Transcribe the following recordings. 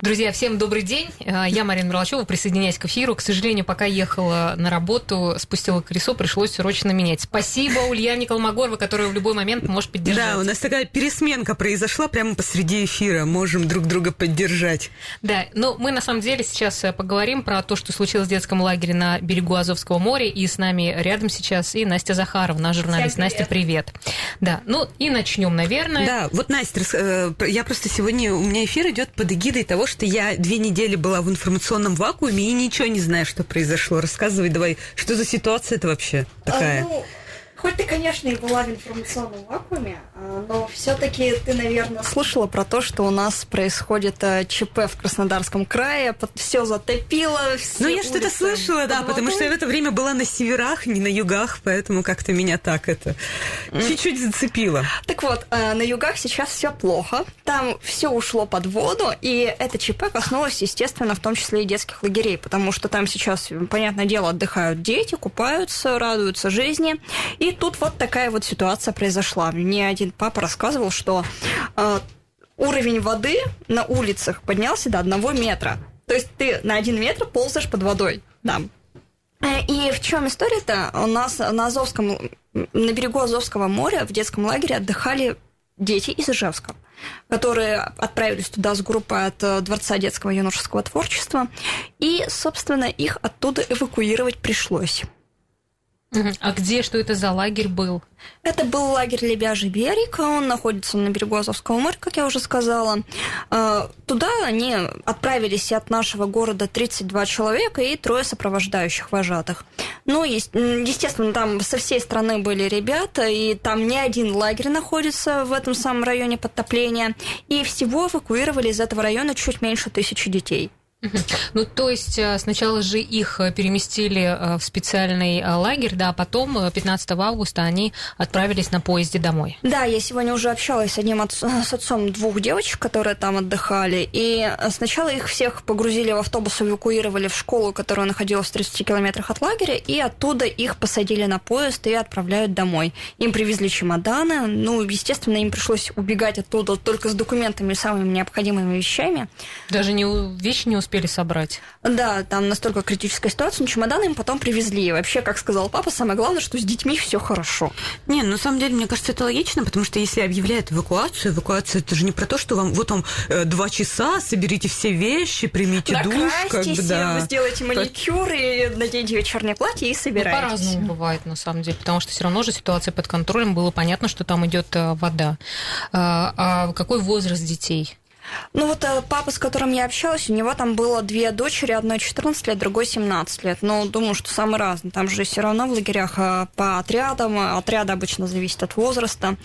Друзья, всем добрый день. Э, я Марина Мерлачева, присоединяюсь к эфиру. К сожалению, пока ехала на работу, спустила колесо, пришлось срочно менять. Спасибо Ульяне Колмогорова, которая в любой момент может поддержать. Да, у нас такая пересменка произошла прямо посреди эфира. Можем друг друга поддержать. Да, но мы на самом деле сейчас э, поговорим про то, что случилось в детском лагере на берегу Азовского моря. И с нами рядом сейчас и Настя Захарова, наш журналист. Всем привет. Настя, привет. Да, ну и начнем, наверное. Да, вот, Настя, э, я просто сегодня, у меня эфир идет под эгидой того, что я две недели была в информационном вакууме и ничего не знаю, что произошло. Рассказывай давай, что за ситуация это вообще такая? А, ну, Хоть ты, конечно, и была в информационном вакууме, а, но все-таки ты, наверное, слышала про то, что у нас происходит э, ЧП в Краснодарском крае, все затопило. Все ну, я что-то слышала, да, потому что я в это время была на северах, не на югах, поэтому как-то меня так это чуть-чуть зацепило. Так вот, э, на югах сейчас все плохо, там все ушло под воду, и это ЧП коснулось, естественно, в том числе и детских лагерей, потому что там сейчас, понятное дело, отдыхают дети, купаются, радуются жизни, и тут вот такая вот ситуация произошла. Мне один папа рассказывал, что э, уровень воды на улицах поднялся до одного метра. То есть ты на один метр ползаешь под водой. Да. Э, и в чем история-то? У нас на Азовском, на берегу Азовского моря в детском лагере отдыхали дети из Ижевска, которые отправились туда с группой от э, Дворца детского юношеского творчества, и, собственно, их оттуда эвакуировать пришлось. А где, что это за лагерь был? Это был лагерь Лебяжий берег, он находится на берегу Азовского моря, как я уже сказала. А, туда они отправились от нашего города 32 человека и трое сопровождающих вожатых. Ну, естественно, там со всей страны были ребята, и там не один лагерь находится в этом самом районе подтопления, и всего эвакуировали из этого района чуть меньше тысячи детей. Ну, то есть э, сначала же их э, переместили э, в специальный лагерь, да, а потом 15 августа они отправились на поезде домой. Да, я сегодня уже общалась с одним от, с отцом двух девочек, которые там отдыхали, и сначала их всех погрузили в автобус, эвакуировали в школу, которая находилась в 30 километрах от лагеря, и оттуда их посадили на поезд и отправляют домой. Им привезли чемоданы, ну, естественно, им пришлось убегать оттуда только с документами и самыми необходимыми вещами. Даже не, вещи не успели успели собрать. Да, там настолько критическая ситуация, но чемоданы им потом привезли. И вообще, как сказал папа, самое главное, что с детьми все хорошо. Не, ну, на самом деле, мне кажется, это логично, потому что если объявляют эвакуацию, эвакуация это же не про то, что вам вот вам э, два часа, соберите все вещи, примите душ, как бы, да. сделайте маникюр и наденьте вечернее платье и собирайтесь. Ну, по-разному бывает, на самом деле, потому что все равно же ситуация под контролем, было понятно, что там идет э, вода. А, а какой возраст детей? Ну вот э, папа, с которым я общалась, у него там было две дочери, одной 14 лет, другой 17 лет. Но думаю, что самые разные. Там же все равно в лагерях э, по отрядам, отряды обычно зависят от возраста.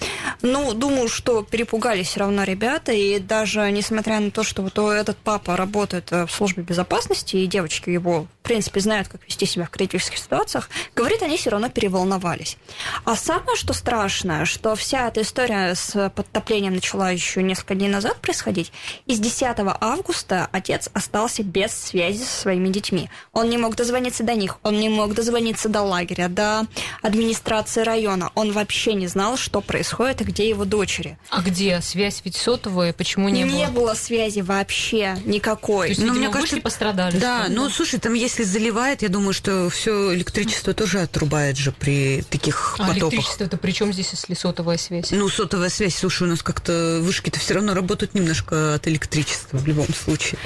Ну, думаю, что перепугались все равно ребята, и даже несмотря на то, что вот этот папа работает э, в службе безопасности, и девочки его, в принципе, знают, как вести себя в критических ситуациях, говорит, они все равно переволновались. А самое, что страшное, что вся эта история с подтоплением начала еще несколько дней назад происходить, и с 10 августа отец остался без связи со своими детьми. Он не мог дозвониться до них, он не мог дозвониться до лагеря, до администрации района. Он вообще не знал, что происходит и где его дочери. А где? Связь ведь сотовая, почему не, не было? Не было связи вообще никакой. То есть, ну, мне кажется, пострадали. Да, ну, слушай, там если заливает, я думаю, что все электричество тоже отрубает же при таких а, потоках. электричество-то при чем здесь, если сотовая связь? Ну, сотовая связь, слушай, у нас как-то вышки-то все равно работают немножко от электричества в любом случае.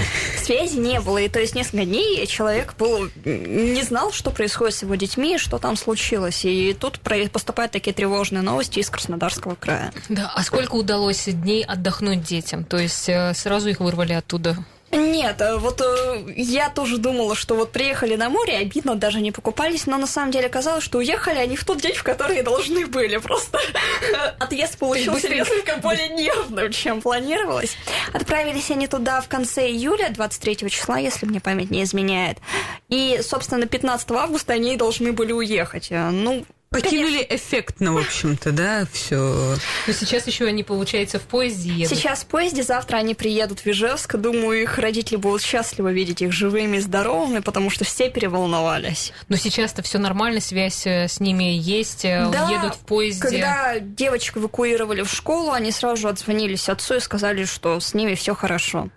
Связи не было, и то есть несколько дней человек был, не знал, что происходит с его детьми, что там случилось. И тут поступают такие тревожные новости из Краснодарского края. Да, а сколько удалось дней отдохнуть детям? То есть э, сразу их вырвали оттуда? Нет, э, вот э, я тоже думала, что вот приехали на море, обидно, даже не покупались, но на самом деле оказалось, что уехали они в тот день, в который должны были. Просто отъезд получился несколько более нервным, чем планировалось. Отправились они туда в конце июля, 23 числа, если мне память не изменяет. И, собственно, 15 августа они должны были уехать. Э, ну, Покинули эффектно, в общем-то, да, все. Но сейчас еще они, получается, в поезде едут. Сейчас в поезде, завтра они приедут в Ижевск. Думаю, их родители будут счастливы видеть их живыми и здоровыми, потому что все переволновались. Но сейчас-то все нормально, связь э, с ними есть, э, Да, едут в поезде. Когда девочек эвакуировали в школу, они сразу же отзвонились отцу и сказали, что с ними все хорошо.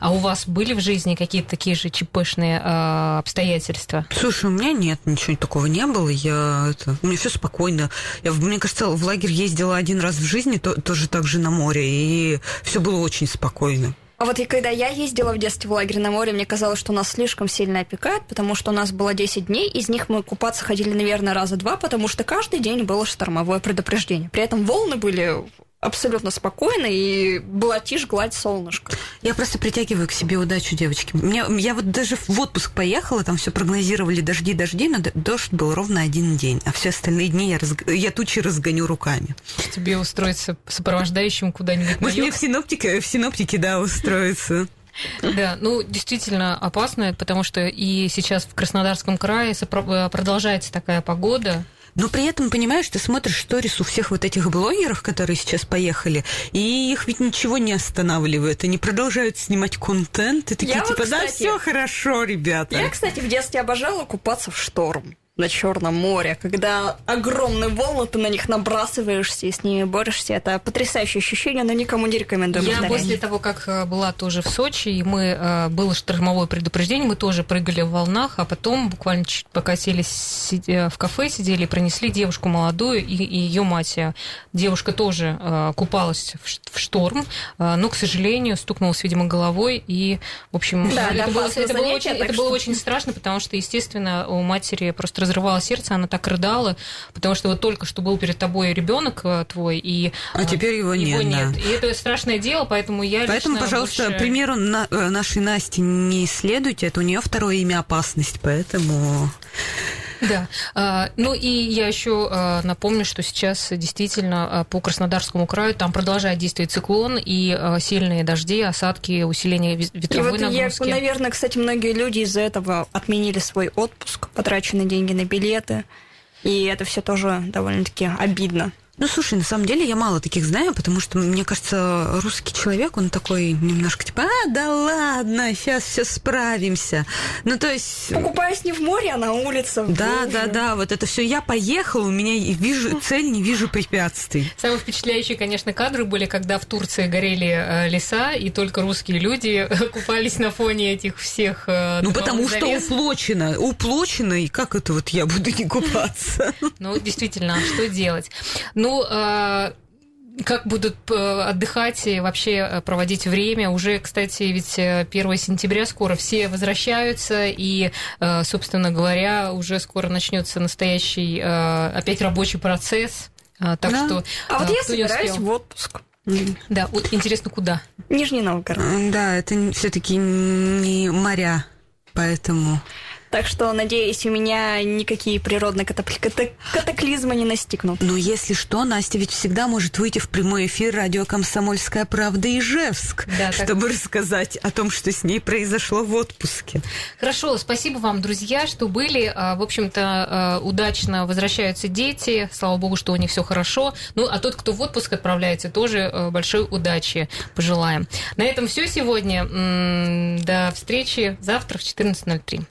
А у вас были в жизни какие-то такие же чепышные э, обстоятельства? Слушай, у меня нет, ничего такого не было. Я это, у меня все спокойно. Я, мне кажется, в лагерь ездила один раз в жизни, то- тоже так же на море, и все было очень спокойно. А вот и когда я ездила в детстве в лагерь на море, мне казалось, что нас слишком сильно опекают, потому что у нас было 10 дней, из них мы купаться ходили, наверное, раза два, потому что каждый день было штормовое предупреждение. При этом волны были абсолютно спокойны, и была тишь, гладь, солнышко. Я просто притягиваю к себе удачу, девочки. Мне, я вот даже в отпуск поехала, там все прогнозировали дожди, дожди, но дождь был ровно один день, а все остальные дни я, разг- я тучи разгоню руками. Тебе устроиться сопровождающим куда-нибудь Может, мне в синоптике, в синоптике, да, устроиться. Да, ну, действительно опасно, потому что и сейчас в Краснодарском крае э, продолжается такая погода. Но при этом, понимаешь, ты смотришь сторис у всех вот этих блогеров, которые сейчас поехали, и их ведь ничего не останавливает. Они продолжают снимать контент, и такие Я вот, типа, да, кстати, все хорошо, ребята. Я, кстати, в детстве обожала купаться в шторм на Черном море, когда огромные волны, ты на них набрасываешься и с ними борешься. Это потрясающее ощущение, но никому не рекомендую Я повторять. после того, как э, была тоже в Сочи, и мы э, было штормовое предупреждение, мы тоже прыгали в волнах, а потом буквально чуть пока сели э, в кафе, сидели, пронесли девушку молодую и, и ее мать. Девушка тоже купалась в, в шторм, но, к сожалению, стукнулась, видимо, головой, и, в общем, Да, это, это было, это было занятие, очень, так это было что- очень страшно, потому что, естественно, у матери просто разрывало сердце, она так рыдала, потому что вот только что был перед тобой ребенок твой, и А э, теперь его нет, да. И это страшное дело, поэтому я Поэтому, лично пожалуйста, больше- примеру на- э, нашей Насти не следуйте. Это у нее второе имя опасность, поэтому... Да. А, Ну и я еще а, напомню, что сейчас действительно а, по Краснодарскому краю там продолжает действовать циклон и сильные дожди, осадки, усиление ве- И ветровой вот я, нагрузки. наверное, кстати, многие люди из-за этого отменили свой отпуск, потраченные деньги на билеты. И это все тоже довольно-таки обидно. Ну, слушай, на самом деле я мало таких знаю, потому что, мне кажется, русский человек, он такой немножко типа, а, да ладно, сейчас все справимся. Ну, то есть... Покупаюсь не в море, а на улице. Да, да, да, вот это все. Я поехала, у меня вижу цель, не вижу препятствий. Самые впечатляющие, конечно, кадры были, когда в Турции горели э, леса, и только русские люди э, купались на фоне этих всех... э, Ну, потому что уплочено. Уплочено, и как это вот я буду не купаться? Ну, действительно, а что делать? Ну, э, как будут э, отдыхать и вообще э, проводить время. Уже, кстати, ведь э, 1 сентября скоро все возвращаются, и, собственно говоря, уже скоро начнется настоящий опять рабочий процесс. А, Так Да. что А вот я собираюсь в отпуск. Да, вот интересно, куда? Нижний Новгород. Да, это все-таки не моря, поэтому... Так что, надеюсь, у меня никакие природные катапли- ката- катаклизмы не настигнут. Но если что, Настя ведь всегда может выйти в прямой эфир радио «Комсомольская правда» Ижевск, Да, так. чтобы рассказать о том, что с ней произошло в отпуске. Хорошо, спасибо вам, друзья, что были. А, В общем-то, а, удачно возвращаются дети. Слава богу, что у них все хорошо. Ну, а тот, кто в отпуск отправляется, тоже а, большой удачи пожелаем. На этом все сегодня. До встречи завтра в 14.03.